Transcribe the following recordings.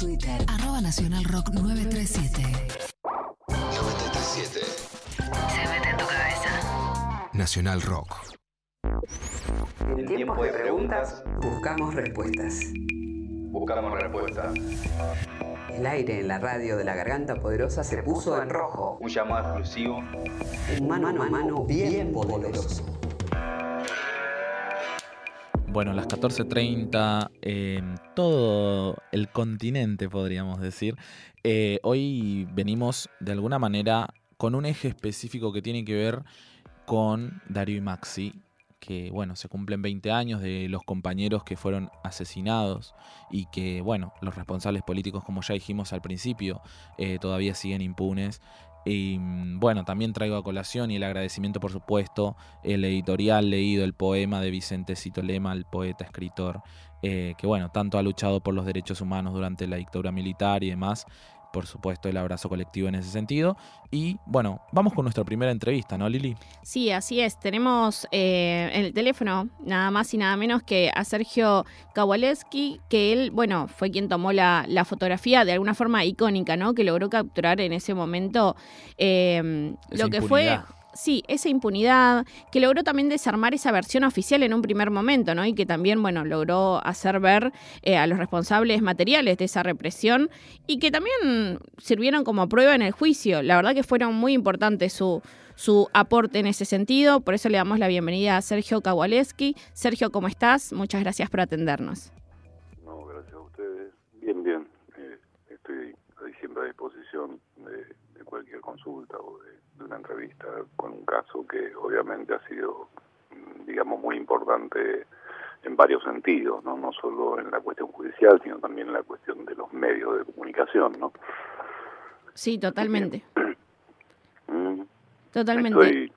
Twitter, arroba Nacional Rock 937. 937 Se mete en tu cabeza. Nacional Rock. En tiempos de preguntas, buscamos respuestas. Buscamos respuesta. El aire en la radio de la garganta poderosa se puso en rojo. Un llamado exclusivo. Un mano a mano bien poderoso. Bueno, las 14.30 en todo el continente, podríamos decir. Eh, hoy venimos de alguna manera con un eje específico que tiene que ver con Darío y Maxi, que bueno, se cumplen 20 años de los compañeros que fueron asesinados y que bueno, los responsables políticos, como ya dijimos al principio, eh, todavía siguen impunes. Y mm, bueno, también traigo a colación y el agradecimiento, por supuesto, el editorial leído, el poema de Vicente Cito Lema, el poeta, escritor, eh, que bueno, tanto ha luchado por los derechos humanos durante la dictadura militar y demás. Por supuesto, el abrazo colectivo en ese sentido. Y bueno, vamos con nuestra primera entrevista, ¿no, Lili? Sí, así es. Tenemos eh, en el teléfono nada más y nada menos que a Sergio Kowaleski, que él, bueno, fue quien tomó la, la fotografía de alguna forma icónica, ¿no? Que logró capturar en ese momento eh, lo que fue. Sí, esa impunidad, que logró también desarmar esa versión oficial en un primer momento, ¿no? Y que también, bueno, logró hacer ver eh, a los responsables materiales de esa represión y que también sirvieron como prueba en el juicio. La verdad que fueron muy importantes su, su aporte en ese sentido, por eso le damos la bienvenida a Sergio Kowaleski. Sergio, ¿cómo estás? Muchas gracias por atendernos. No, gracias a ustedes. Bien, bien. Eh, estoy siempre a disposición de, de cualquier consulta o de, de una entrevista con un caso que obviamente ha sido, mm, digamos, muy importante en varios sentidos, ¿no? No solo en la cuestión judicial, sino también en la cuestión de los medios de comunicación, ¿no? Sí, totalmente. Mm, Totalmente. Estoy,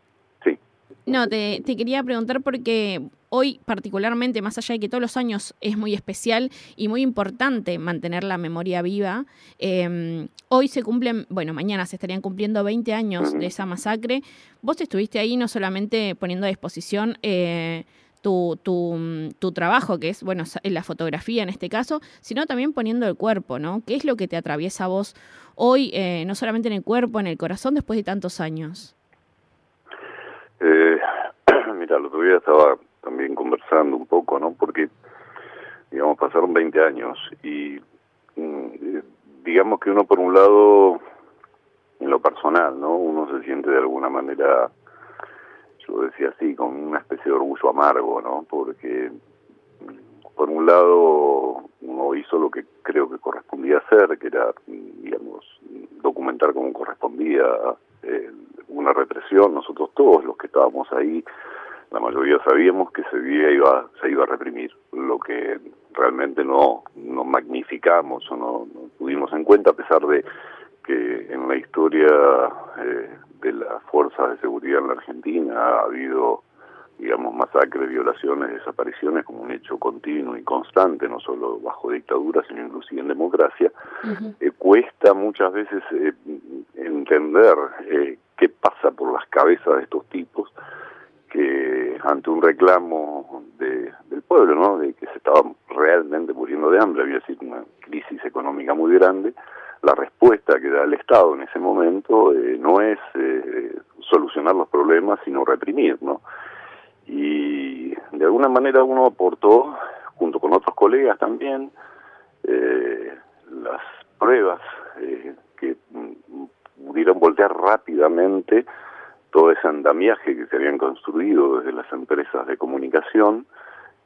No, te, te quería preguntar porque hoy particularmente, más allá de que todos los años es muy especial y muy importante mantener la memoria viva, eh, hoy se cumplen, bueno, mañana se estarían cumpliendo 20 años de esa masacre. Vos estuviste ahí no solamente poniendo a disposición eh, tu, tu, mm, tu trabajo, que es, bueno, la fotografía en este caso, sino también poniendo el cuerpo, ¿no? ¿Qué es lo que te atraviesa a vos hoy, eh, no solamente en el cuerpo, en el corazón, después de tantos años? Eh, mira, el otro día estaba también conversando un poco, ¿no? Porque, digamos, pasaron 20 años y mm, eh, digamos que uno por un lado, en lo personal, ¿no? Uno se siente de alguna manera, yo decía así, con una especie de orgullo amargo, ¿no? Porque, mm, por un lado, uno hizo lo que creo que correspondía hacer, que era, mm, digamos, documentar como correspondía eh, una represión. Nosotros todos los que estábamos ahí, la mayoría sabíamos que día iba, se iba a reprimir, lo que realmente no, no magnificamos o no, no tuvimos en cuenta, a pesar de que en la historia eh, de las fuerzas de seguridad en la Argentina ha habido digamos, masacres, violaciones, desapariciones como un hecho continuo y constante, no solo bajo dictadura, sino inclusive en democracia, eh, cuesta muchas veces eh, entender eh, qué pasa por las cabezas de estos tipos que ante un reclamo de, del pueblo, ¿no? de que se estaba realmente muriendo de hambre, había sido una crisis económica muy grande, la respuesta que da el Estado en ese momento eh, no es eh, solucionar los problemas, sino reprimir, ¿no? Alguna manera uno aportó, junto con otros colegas también, eh, las pruebas eh, que mm, pudieron voltear rápidamente todo ese andamiaje que se habían construido desde las empresas de comunicación,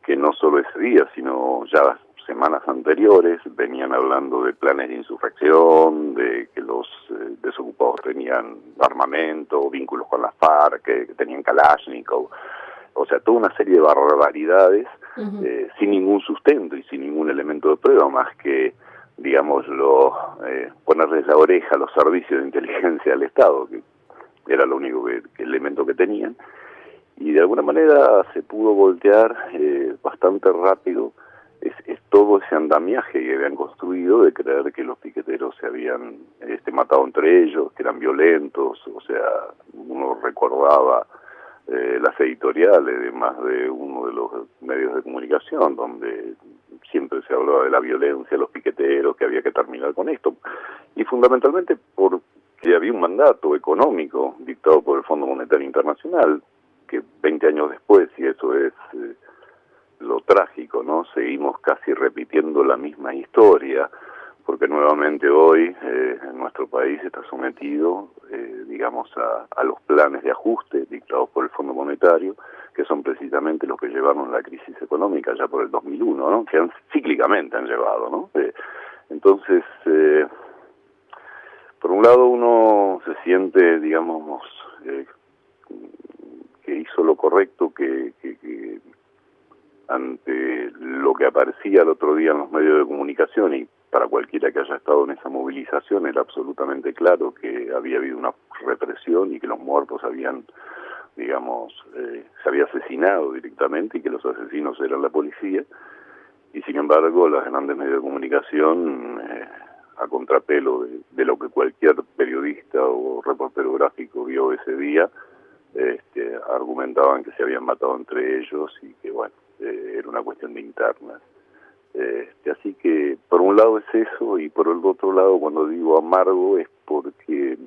que no solo ese día, sino ya semanas anteriores venían hablando de planes de insurrección, de que los eh, desocupados tenían armamento, vínculos con las FARC, que, que tenían Kalashnikov, o sea, toda una serie de barbaridades eh, sin ningún sustento y sin ningún elemento de prueba más que, digámoslo, eh, ponerles la oreja a los servicios de inteligencia del Estado, que era lo único que, que elemento que tenían, y de alguna manera se pudo voltear eh, bastante rápido es, es todo ese andamiaje que habían construido de creer que los piqueteros se habían este, matado entre ellos, que eran violentos, o sea, uno recordaba eh, las editoriales de más de uno de los medios de comunicación, donde siempre se hablaba de la violencia, los piqueteros, que había que terminar fundamentalmente porque había un mandato económico dictado por el Fondo Monetario Internacional, que 20 años después, y eso es eh, lo trágico, ¿no? Seguimos casi repitiendo la misma historia, porque nuevamente hoy eh, nuestro país está sometido, digamos, a, a, los planes de ajuste dictados por el Fondo Monetario, que son precisamente los que llevaron la crisis económica ya por el 2001, ¿no? Que han, cíclicamente han llevado, ¿no? Eh, entonces, eh, por un lado uno se siente, digamos, eh, que hizo lo correcto, que, que, que ante lo que aparecía el otro día en los medios de comunicación y para cualquiera que haya estado en esa movilización era absolutamente claro que había habido una represión y que los muertos habían, digamos, eh, se había asesinado directamente y que los asesinos eran la policía. Y sin embargo, los grandes medios de comunicación, eh, a contrapelo de, lo que cualquier periodista o reportero gráfico vio ese día, este, argumentaban que se habían matado entre ellos y que, bueno, eh, era una cuestión de internas. Este, así que por un lado es eso y por el otro lado cuando digo amargo es porque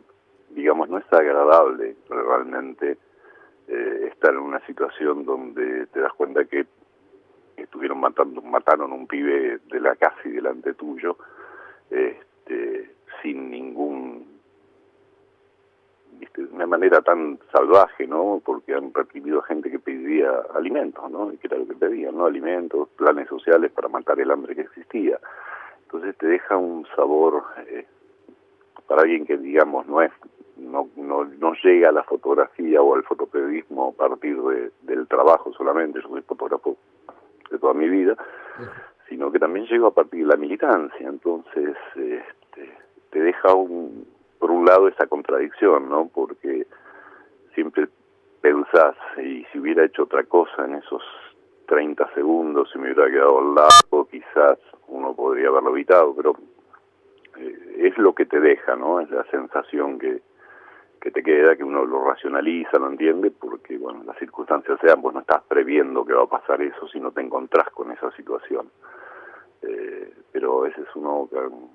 digamos no es agradable realmente eh, estar en una situación donde te das cuenta que estuvieron matando mataron un pibe de la casa y delante tuyo este, sin ningún ¿viste? de una manera tan salvaje, ¿no? Porque han reprimido a gente que pedía alimentos, ¿no? Y que era lo que pedían, ¿no? Alimentos, planes sociales para matar el hambre que existía. Entonces te deja un sabor eh, para alguien que, digamos, no es no, no, no llega a la fotografía o al fotoperiodismo a partir de, del trabajo solamente, yo soy fotógrafo de toda mi vida, sino que también llego a partir de la militancia, entonces este, te deja un, por un lado esa contradicción, ¿no? Porque siempre pensás, y si hubiera hecho otra cosa en esos 30 segundos, si me hubiera quedado al lado, quizás uno podría haberlo evitado, pero eh, es lo que te deja, ¿no? Es la sensación que, que te queda, que uno lo racionaliza, lo entiende, porque, bueno, las circunstancias sean, pues no estás previendo que va a pasar eso si no te encontrás con esa situación. Eh, pero ese es uno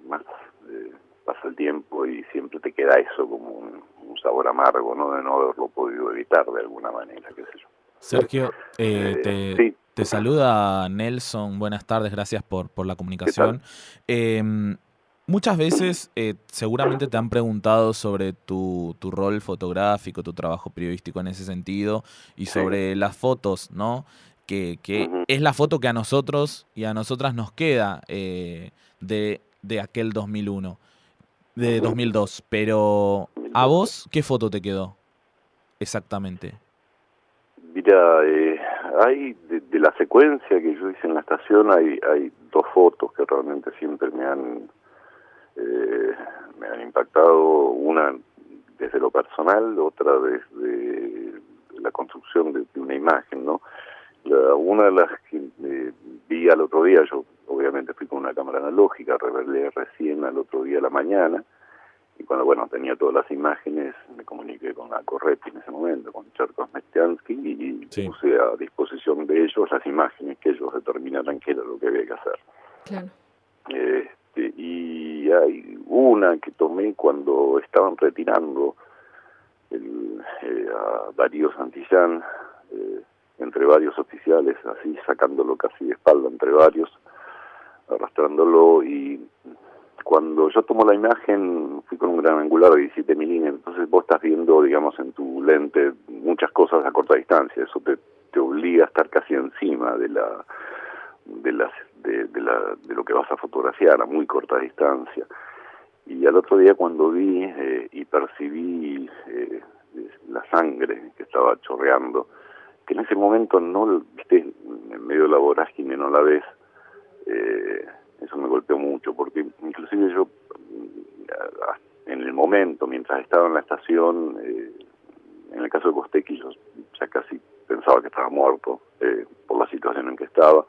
más... Eh, pasa el tiempo y siempre te queda eso como un, un, sabor amargo, ¿no? De no haberlo podido evitar de alguna manera, qué sé yo. Sergio, eh, te, sí. te, saluda Nelson, buenas tardes, gracias por, por la comunicación. Eh, muchas veces eh, seguramente te han preguntado sobre tu, tu, rol fotográfico, tu trabajo periodístico en ese sentido y sobre sí. las fotos, ¿no? Que, que uh -huh. es la foto que a nosotros y a nosotras nos queda eh, de, de aquel 2001 de 2002, pero ¿a vos qué foto te quedó exactamente? Mira, eh, hay de, de, la secuencia que yo hice en la estación hay, hay dos fotos que realmente siempre me han eh, me han impactado, una desde lo personal, otra desde la construcción de, de una imagen, ¿no? La, una de las que eh, vi al otro día, yo obviamente fui con una cámara analógica, revelé recién al otro día a la mañana, y cuando, bueno, tenía todas las imágenes, me comuniqué con la Corretti en ese momento, con Cherkov Mestiansky, y sí. puse a disposición de ellos las imágenes que ellos determinaran qué era lo que había que hacer. Claro. Este, y hay una que tomé cuando estaban retirando el, eh, a Darío Santillán, eh, entre varios oficiales, así sacándolo casi de espalda entre varios, arrastrándolo y cuando yo tomo la imagen fui con un gran angular de 17 milímetros, entonces vos estás viendo, digamos, en tu lente muchas cosas a corta distancia, eso te, te obliga a estar casi encima de la de las de, de, la, de lo que vas a fotografiar a muy corta distancia. Y al otro día cuando vi eh, y percibí eh, la sangre que estaba chorreando, que en ese momento no, viste, en medio de la vorágine no la ves, eh, eso me golpeó mucho, porque inclusive yo en el momento, mientras estaba en la estación, eh, en el caso de Costequi, yo ya casi pensaba que estaba muerto eh, por la situación en que estaba,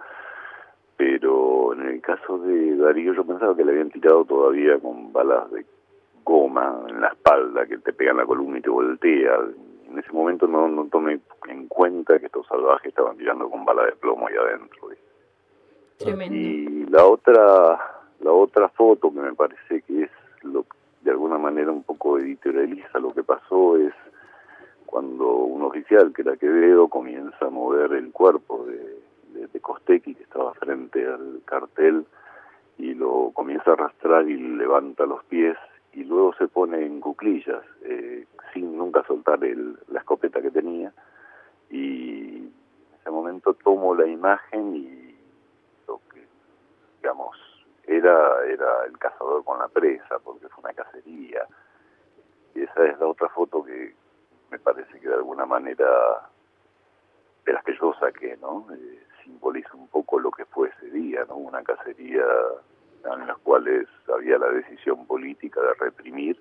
pero en el caso de Darío yo pensaba que le habían tirado todavía con balas de goma en la espalda, que te pegan la columna y te voltea. En ese momento no, no tomé en cuenta que estos salvajes estaban tirando con bala de plomo ahí adentro. Y la otra, la otra foto que me parece que es lo manera un poco editorializa lo que pasó es cuando un oficial, que era Quevedo, comienza a mover el cuerpo de, de, de Costequi, que estaba frente al cartel, y lo comienza a arrastrar y levanta los pies y luego se pone en cuclillas eh, sin nunca soltar el, la escopeta que tenía. Y en ese momento tomo la imagen y digamos era era el cazador con la presa porque fue una cacería y esa es la otra foto que me parece que de alguna manera de las que yo saqué no eh, simboliza un poco lo que fue ese día no una cacería en las cuales había la decisión política de reprimir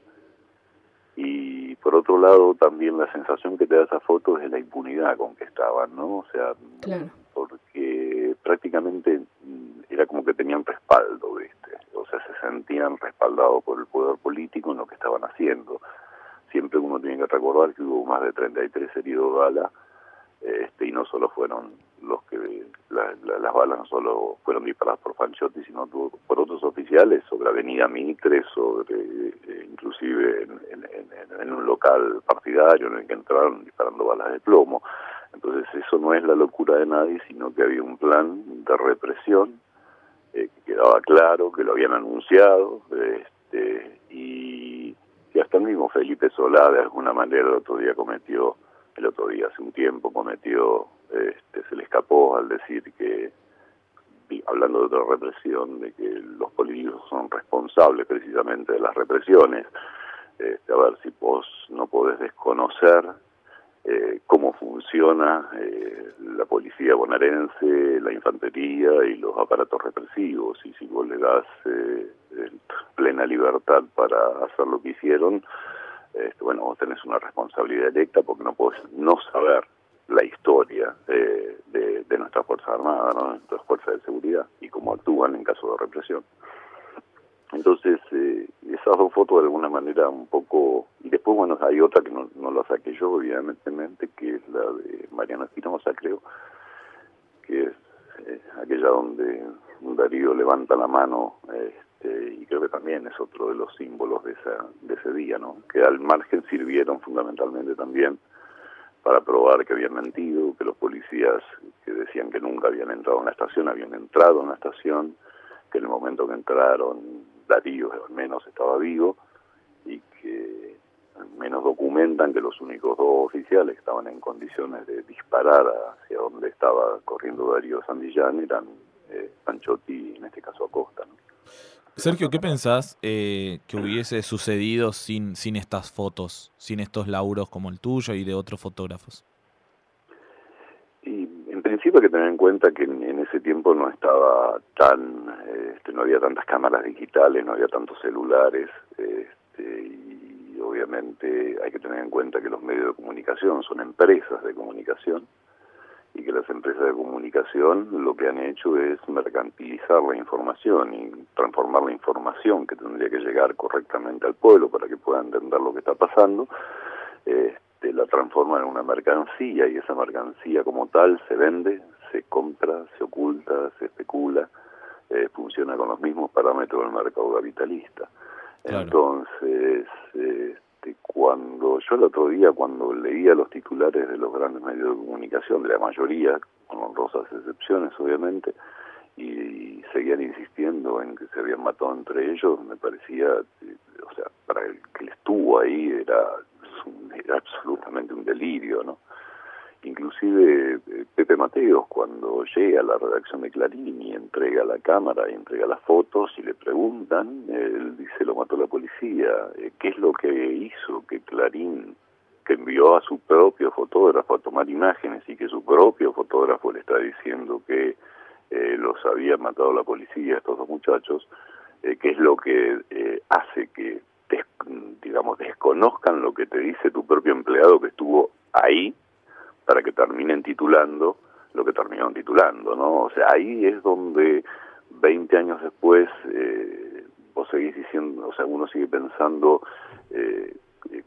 y por otro lado también la sensación que te da esa foto es de la impunidad con que estaban, ¿no? O sea, Claro. porque prácticamente era como que tenían respaldo, ¿viste? O sea, se sentían respaldados por el poder político en lo que estaban haciendo. Siempre uno tiene que recordar que hubo más de 33 heridos de bala, este, y no solo fueron los que la- la- las balas no solo fueron disparadas por Fanchotti, sino por otros oficiales sobre Avenida Mitre, sobre eh, inclusive en, en- en- un local partidario en el que entraron disparando balas de plomo. Entonces eso no es la locura de nadie, sino que había un plan de represión quedaba claro, que lo habían anunciado, este, y que hasta el mismo Felipe Solá de alguna manera el otro día cometió, el otro día hace un tiempo cometió, este, se le escapó al decir que, y hablando de otra represión, de que los políticos son responsables precisamente de las represiones, este, a ver si vos no podés desconocer eh, cómo funciona eh, la policía bonaerense, la infantería y los aparatos represivos. Y si vos le das eh, plena libertad para hacer lo que hicieron, este, bueno, vos tenés una responsabilidad directa porque no podés no saber la historia eh, de, de nuestras Fuerzas Armadas, ¿no? nuestras Fuerzas de Seguridad y cómo actúan en caso de represión. Entonces, eh, esas dos fotos de alguna manera un poco... Y después, bueno, hay otra que no, no la saqué yo, evidentemente, que es la de Mariano Espinosa, creo, que es eh, aquella donde Darío levanta la mano, este, y creo que también es otro de los símbolos de, esa, de ese día, ¿no? Que al margen sirvieron fundamentalmente también para probar que habían mentido, que los policías que decían que nunca habían entrado en la estación habían entrado en la estación, que en el momento que entraron Darío al menos estaba vivo y que al menos documentan que los únicos dos oficiales que estaban en condiciones de disparar hacia donde estaba corriendo Darío Sandillán eran eh, Panchotti y en este caso Acosta. ¿no? Sergio, ¿qué pensás eh, que hubiese sucedido sin, sin estas fotos, sin estos lauros como el tuyo y de otros fotógrafos? Principio hay que tener en cuenta que en, en ese tiempo no estaba tan, este, no había tantas cámaras digitales, no había tantos celulares, este, y obviamente hay que tener en cuenta que los medios de comunicación son empresas de comunicación y que las empresas de comunicación lo que han hecho es mercantilizar la información y transformar la información que tendría que llegar correctamente al pueblo para que pueda entender lo que está pasando, este, la transforman en una mercancía y esa mercancía como tal se vende, se compra, se oculta, se especula, eh, funciona con los mismos parámetros del mercado capitalista. Claro. Entonces, este, cuando yo el otro día, cuando leía los titulares de los grandes medios de comunicación, de la mayoría, con honrosas excepciones obviamente, y seguían insistiendo en que se habían matado entre ellos, me parecía, eh, o sea, para el que estuvo ahí era, absolutamente un delirio, ¿no? Inclusive eh, Pepe Mateos, cuando llega a la redacción de Clarín y entrega la cámara y entrega las fotos y le preguntan, él dice, lo mató la policía, eh, ¿qué es lo que hizo que Clarín, que envió a su propio fotógrafo a tomar imágenes y que su propio fotógrafo le está diciendo que eh, los había matado la policía, estos dos muchachos, eh, qué es lo que eh, hace que, digamos, desconozcan lo que te dice tu propio empleado que estuvo ahí para que terminen titulando lo que terminaron titulando, ¿no? O sea, ahí es donde 20 años después eh, vos seguís diciendo, o sea, uno sigue pensando eh, eh,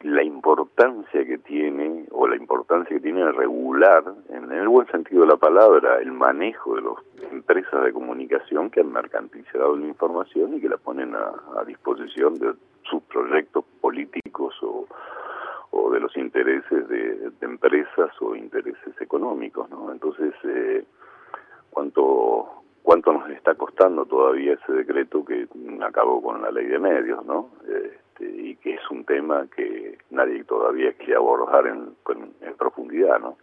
la importancia que tiene, o la importancia que tiene regular, en el buen sentido de la palabra, el manejo de las empresas de comunicación que han mercantilizado la información y que la ponen a, a disposición de sus proyectos políticos o, o de los intereses de, de empresas o intereses económicos, ¿no? Entonces, eh, cuánto cuánto nos está costando todavía ese decreto que acabó con la ley de medios, ¿no? Este, y que es un tema que nadie todavía quiere abordar en, en profundidad, ¿no?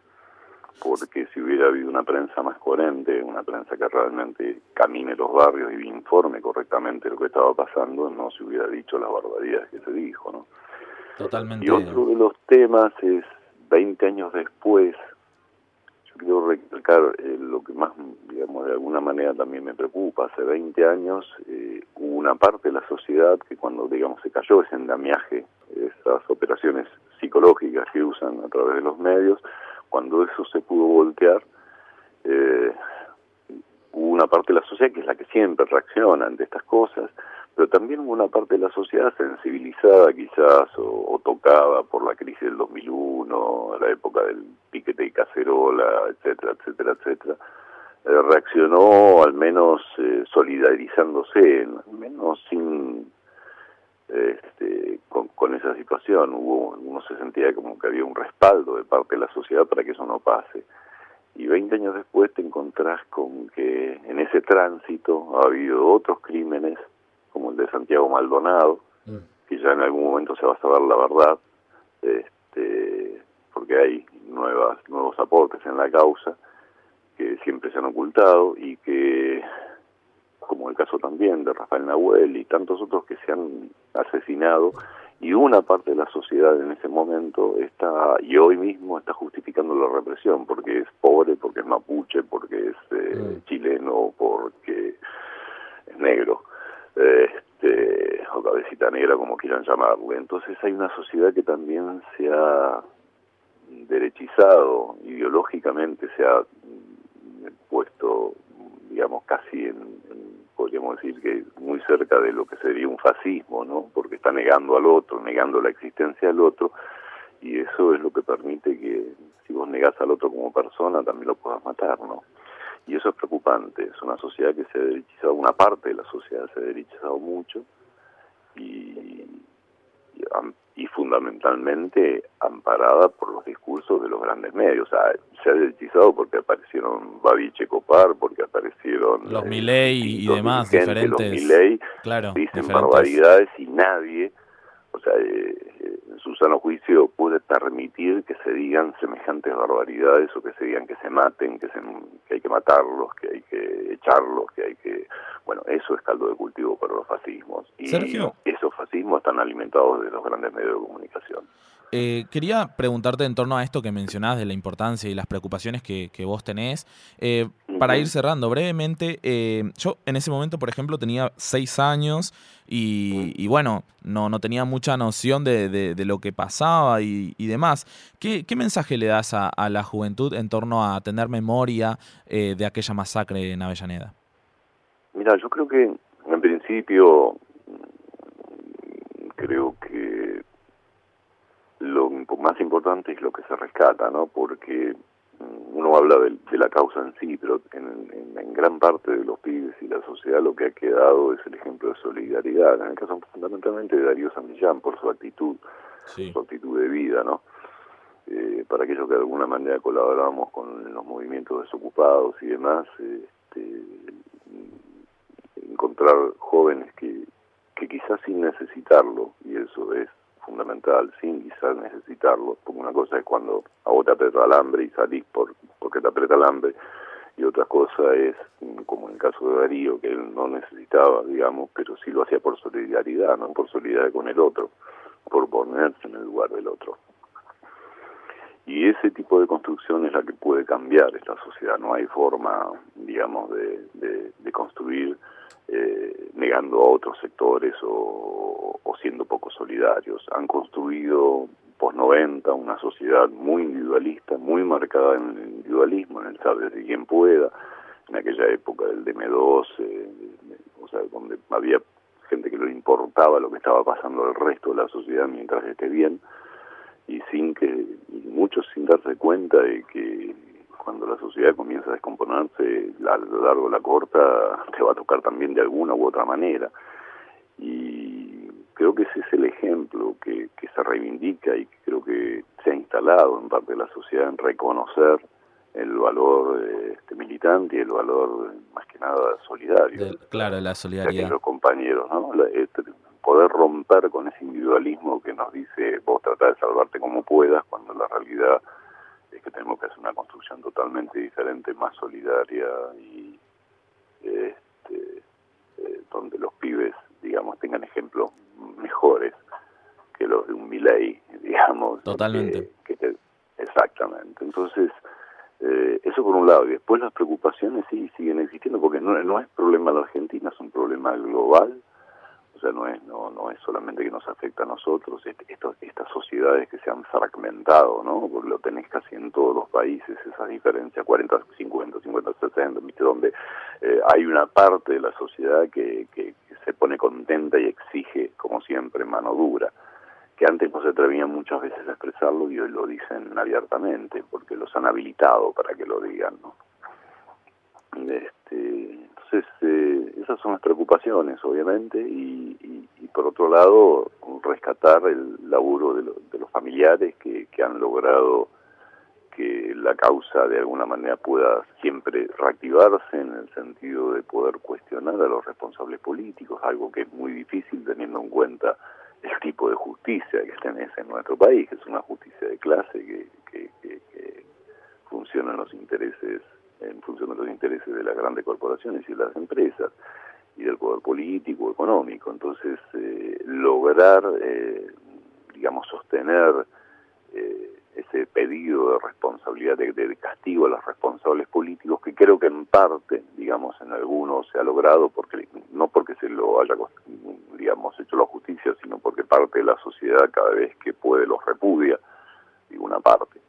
Porque si hubiera habido una prensa más coherente, una prensa que realmente camine los barrios y informe correctamente lo que estaba pasando, no se hubiera dicho las barbaridades que se dijo, ¿no? Totalmente. Y otro de los temas es, 20 años después, yo quiero recalcar eh, lo que más, digamos, de alguna manera también me preocupa. Hace 20 años eh, hubo una parte de la sociedad que cuando, digamos, se cayó ese endamiaje, esas operaciones psicológicas que usan a través de los medios, cuando eso se pudo voltear, eh, hubo una parte de la sociedad que es la que siempre reacciona ante estas cosas, pero también hubo una parte de la sociedad sensibilizada quizás o, tocada por la crisis del 2001, la época del piquete y cacerola, etcétera, etcétera, etcétera, eh, reaccionó al menos eh, solidarizándose, al menos sin este, con, con, esa situación. Hubo, uno se sentía como que había un respaldo de parte de la sociedad para que eso no pase. Y 20 años después te encontrás con que en ese tránsito ha habido otros crímenes, como el de Santiago Maldonado, mm. que ya en algún momento se va a saber la verdad, este, porque hay nuevas, nuevos aportes en la causa que siempre se han ocultado y que como el caso también de Rafael Nahuel y tantos otros que se han asesinado, y una parte de la sociedad en ese momento está, y hoy mismo está justificando la represión, porque es pobre, porque es mapuche, porque es eh, mm. chileno, porque es negro, este, o cabecita negra, como quieran llamarlo. Entonces hay una sociedad que también se ha derechizado, ideológicamente se ha puesto, digamos, casi en podríamos decir que muy cerca de lo que sería un fascismo, ¿no? Porque está negando al otro, negando la existencia del otro, y eso es lo que permite que si vos negás al otro como persona, también lo puedas matar, ¿no? Y eso es preocupante, es una sociedad que se ha derechizado, una parte de la sociedad se ha derechizado mucho, y, y y fundamentalmente amparada por los discursos de los grandes medios. O sea, se ha derechizado porque aparecieron Babiche Copar, porque aparecieron... Los eh, y, demás, diferentes... Los claro, dicen barbaridades y nadie, o sea, eh, en su sano juicio puede permitir que se digan semejantes barbaridades o que se digan que se maten, que, se, que hay que matarlos, que hay que echarlos, que hay que... Bueno, eso es caldo de cultivo para los fascismos. Y Sergio. esos fascismos están alimentados de los grandes medios de comunicación. Eh, quería preguntarte en torno a esto que mencionás de la importancia y las preocupaciones que, que vos tenés. Eh, para ir cerrando brevemente, eh, yo en ese momento, por ejemplo, tenía seis años y, y bueno, no, no tenía mucha noción de, de, de lo que pasaba y, y demás. ¿Qué, ¿Qué, mensaje le das a, a, la juventud en torno a tener memoria de aquella masacre en Avellaneda? Mira, yo creo que en principio creo que lo más importante es lo que se rescata, ¿no? Porque mm, uno habla de, de la causa en sí, pero en, en, en, gran parte de los pibes y la sociedad lo que ha quedado es el ejemplo de solidaridad, en el caso fundamentalmente de Darío Santillán por su actitud, sí. su actitud de vida, ¿no? Eh, para aquellos que de alguna manera colaboramos con los movimientos desocupados y demás, este, encontrar jóvenes que, que quizás sin necesitarlo, y eso es fundamental, sin quizás necesitarlo, porque una cosa es cuando a vos te aprieta el hambre y salís por, porque te aprieta el hambre, y otra cosa es, como en el caso de Darío, que él no necesitaba, digamos, pero sí lo hacía por solidaridad, no por solidaridad con el otro, por ponerse en el lugar del otro. Y ese tipo de construcción es la que puede cambiar esta sociedad. No hay forma, digamos, de, de, construir eh, negando a otros sectores o, siendo poco solidarios. Han construido post 90 una sociedad muy individualista, muy marcada en el individualismo, en el saber de quien pueda, en aquella época del DM2, eh, o sea, donde había gente que no importaba lo que estaba pasando al resto de la sociedad mientras esté bien y sin que y muchos sin darse cuenta de que cuando la sociedad comienza a descomponerse a lo largo de la corta te va a tocar también de alguna u otra manera y creo que ese es el ejemplo que, que se reivindica y que creo que se ha instalado en parte de la sociedad en reconocer el valor este, militante y el valor más que nada solidario. Claro, la de solidaridad. aquellos compañeros, ¿no? La- este, poder romper con ese individualismo que nos dice vos tratá de salvarte como puedas, cuando la realidad es que tenemos que hacer una construcción totalmente diferente, más solidaria y este, eh, donde los pibes, digamos, tengan ejemplos mejores que los de un Milei, digamos. Totalmente. que- que te- exactamente. Entonces, eh, eso por un lado. Y después las preocupaciones sí siguen existiendo, porque no, no es problema de la Argentina, es un problema global. Sea, no es, no, no es solamente que nos afecta a nosotros, estas sociedades que se han fragmentado, ¿no? Porque lo tenés casi en todos los países, esa diferencia, 40, 50, 50, 60, ¿viste? Donde eh, hay una parte de la sociedad que, que, que se pone contenta y exige, como siempre, mano dura que antes no se atrevían muchas veces a expresarlo y hoy lo dicen abiertamente porque los han habilitado para que lo digan ¿no? este, entonces eh, esas son las preocupaciones obviamente y, por otro lado rescatar el laburo de, lo- de los familiares que, que han logrado que la causa de alguna manera pueda siempre reactivarse en el sentido de poder cuestionar a los responsables políticos, algo que es muy difícil teniendo en cuenta el tipo de justicia que tenés en nuestro país, que es una justicia de clase que, que, que funciona en los intereses, en función de los intereses de las grandes corporaciones y de las empresas y del poder político, económico. Entonces, eh, lograr, eh, digamos, sostener eh, ese pedido de responsabilidad, de, castigo a los responsables políticos, que creo que en parte, digamos, en algunos se ha logrado, porque no porque se lo haya, digamos, hecho la justicia, sino porque parte de la sociedad cada vez que puede los repudia, digo una parte.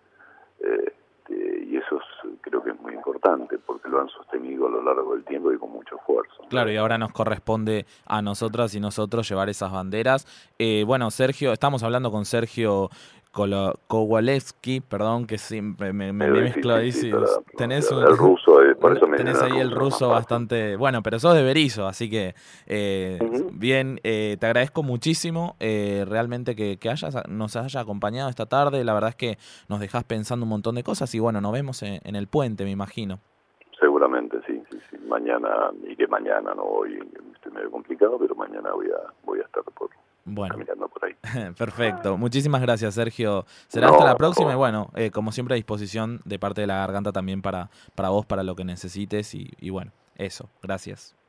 Eh, este, y eso es, creo que es muy importante, porque lo han sostenido a lo largo del tiempo y con mucho esfuerzo. Claro, y ahora nos corresponde a nosotras y nosotros llevar esas banderas. Eh, bueno, Sergio, estamos hablando con Sergio Kolo- Kowalewski, perdón, que siempre me, me- Es me mezclo ahí. para tenés un, el ruso, eh, por eso me tenés ahí el ruso bastante... Bueno, pero sos de Berizo, así que eh, bien, eh, te agradezco muchísimo eh, realmente que, que hayas, nos hayas acompañado esta tarde. La verdad es que nos dejás pensando un montón de cosas y bueno, nos vemos en, en el puente, me imagino. Seguramente, sí, sí, sí. Mañana, iré mañana, no hoy, estoy medio complicado, pero mañana voy a, voy a estar por, Bueno. caminando por ahí. Perfecto. Muchísimas gracias, Sergio. Será No, hasta la próxima y bueno, eh, como siempre a disposición de parte de la garganta también para, para vos, para lo que necesites y, y bueno, eso. Gracias.